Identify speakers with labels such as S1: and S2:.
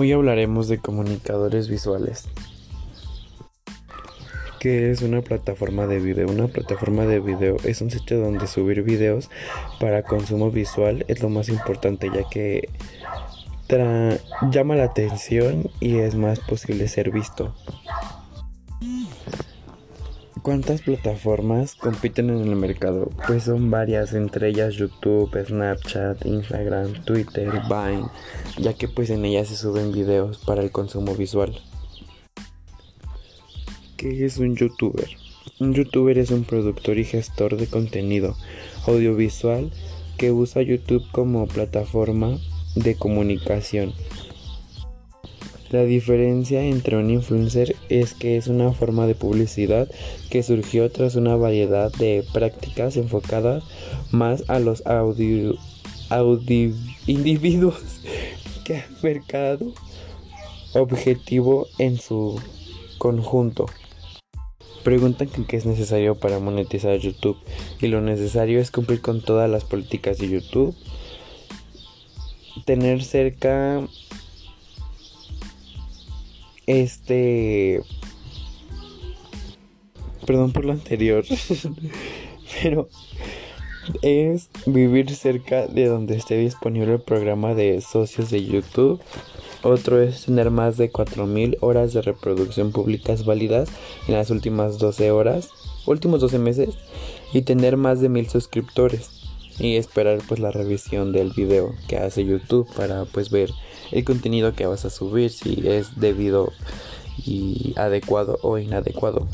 S1: Hoy hablaremos de comunicadores visuales. ¿Qué es una plataforma de video? Una plataforma de video es un sitio donde subir videos para consumo visual es lo más importante ya que llama la atención y es más posible ser visto. ¿Cuántas plataformas compiten en el mercado? Pues son varias, entre ellas YouTube, Snapchat, Instagram, Twitter, Vine, ya que pues en ellas se suben videos para el consumo visual. ¿Qué es un youtuber? Un youtuber es un productor y gestor de contenido audiovisual que usa YouTube como plataforma de comunicación. La diferencia entre un influencer es que es una forma de publicidad que surgió tras una variedad de prácticas enfocadas más a los audio, individuos que al mercado objetivo en su conjunto. Preguntan qué es necesario para monetizar YouTube y lo necesario es cumplir con todas las políticas de YouTube, tener cerca este... Perdón por lo anterior. pero es vivir cerca de donde esté disponible el programa de socios de YouTube. Otro es tener más de 4.000 horas de reproducción públicas válidas en las últimas 12 horas, últimos 12 meses, y tener más de 1.000 suscriptores y esperar pues la revisión del video que hace YouTube para pues ver el contenido que vas a subir si es debido y adecuado o inadecuado.